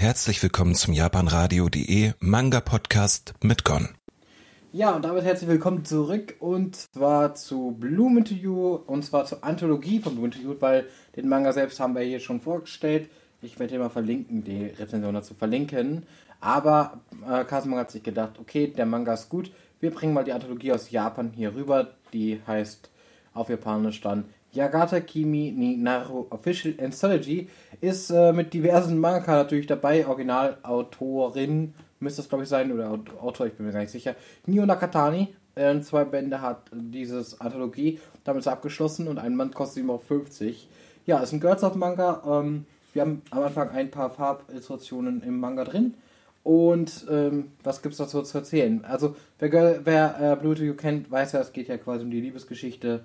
Herzlich willkommen zum japanradio.de Manga Podcast mit Gon. Ja, und damit herzlich willkommen zurück und zwar zu Bloom You und zwar zur Anthologie von Bloom You, weil den Manga selbst haben wir hier schon vorgestellt. Ich werde hier mal verlinken, die Rezension dazu verlinken. Aber äh, Kasumanga hat sich gedacht, okay, der Manga ist gut, wir bringen mal die Anthologie aus Japan hier rüber. Die heißt auf Japanisch dann Yagata Kimi ni Naru Official Anthology. Ist äh, mit diversen Manga natürlich dabei. Originalautorin müsste es glaube ich sein, oder Autor, ich bin mir gar nicht sicher. Nio Nakatani. Äh, zwei Bände hat dieses Anthologie. Damit abgeschlossen und ein Band kostet ihm auch 50. Ja, ist ein Girls of Manga. Ähm, wir haben am Anfang ein paar Farbillustrationen im Manga drin. Und ähm, was gibt es dazu zu erzählen? Also, wer, wer äh, Blue to You kennt, weiß ja, es geht ja quasi um die Liebesgeschichte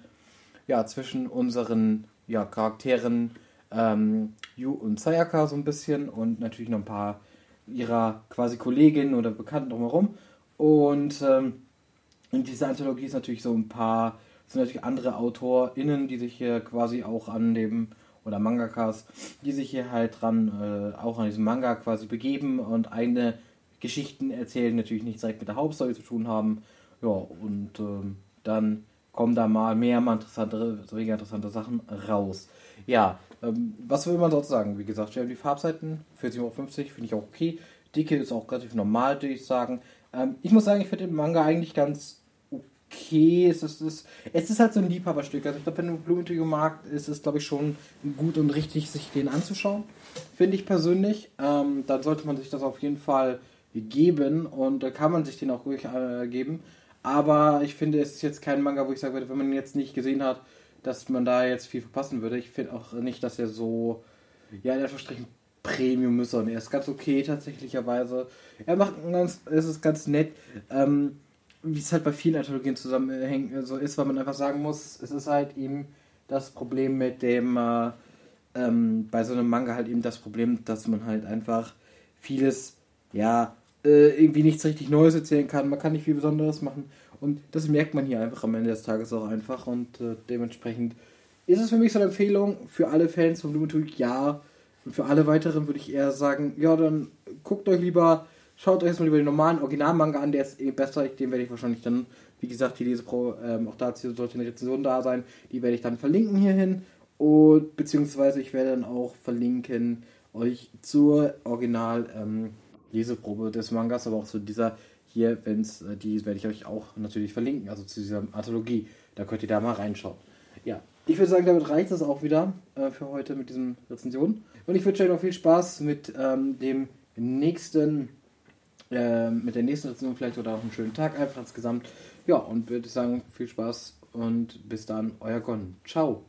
ja, zwischen unseren ja, Charakteren ähm, Yu und Sayaka so ein bisschen und natürlich noch ein paar ihrer quasi Kolleginnen oder Bekannten drumherum. Und ähm, in dieser Anthologie ist natürlich so ein paar, sind natürlich andere AutorInnen, die sich hier quasi auch an dem, oder Mangakas, die sich hier halt dran, äh, auch an diesem Manga quasi begeben und eine Geschichten erzählen, natürlich nicht direkt mit der Hauptstory zu tun haben. Ja, und ähm, dann kommen da mal mehr, mal interessantere, weniger interessante Sachen raus. Ja, ähm, was will man sonst sagen? Wie gesagt, wir haben die Farbseiten, 40 Euro finde ich auch okay. Dicke ist auch relativ normal, würde ich sagen. Ähm, ich muss sagen, ich finde den Manga eigentlich ganz okay. Es ist, es, es ist halt so ein Liebhaberstück. Also ich glaube, wenn du Blumentöge magst, ist es, glaube ich, schon gut und richtig, sich den anzuschauen. Finde ich persönlich. Ähm, dann sollte man sich das auf jeden Fall geben und da kann man sich den auch ruhig äh, geben. Aber ich finde, es ist jetzt kein Manga, wo ich sagen würde, wenn man ihn jetzt nicht gesehen hat, dass man da jetzt viel verpassen würde. Ich finde auch nicht, dass er so, ja, in Anführungsstrichen Premium ist, sondern er ist ganz okay tatsächlicherweise. Er macht ganz, es ist ganz nett. Ähm, wie es halt bei vielen Anthologien zusammenhängt, so ist, weil man einfach sagen muss, es ist halt eben das Problem mit dem, äh, ähm, bei so einem Manga halt eben das Problem, dass man halt einfach vieles, ja, äh, irgendwie nichts richtig Neues erzählen kann. Man kann nicht viel Besonderes machen. Und das merkt man hier einfach am Ende des Tages auch einfach. Und äh, dementsprechend ist es für mich so eine Empfehlung für alle Fans von Blumentooth, ja. Und für alle weiteren würde ich eher sagen, ja, dann guckt euch lieber, schaut euch erstmal lieber den normalen Originalmanga an, der ist eh besser. Den werde ich wahrscheinlich dann, wie gesagt, die Lesepro, ähm, auch dazu sollte eine Rezension da sein. Die werde ich dann verlinken hierhin. Und beziehungsweise ich werde dann auch verlinken euch zur Original ähm, Leseprobe des Mangas, aber auch zu dieser hier, wenn es, äh, die werde ich euch auch natürlich verlinken, also zu dieser Anthologie. Da könnt ihr da mal reinschauen. Ja, ich würde sagen, damit reicht es auch wieder äh, für heute mit diesen Rezensionen. Und ich wünsche euch noch viel Spaß mit ähm, dem nächsten, äh, mit der nächsten Rezension vielleicht oder auch einen schönen Tag einfach insgesamt. Ja, und würde sagen, viel Spaß und bis dann, euer Gon. Ciao.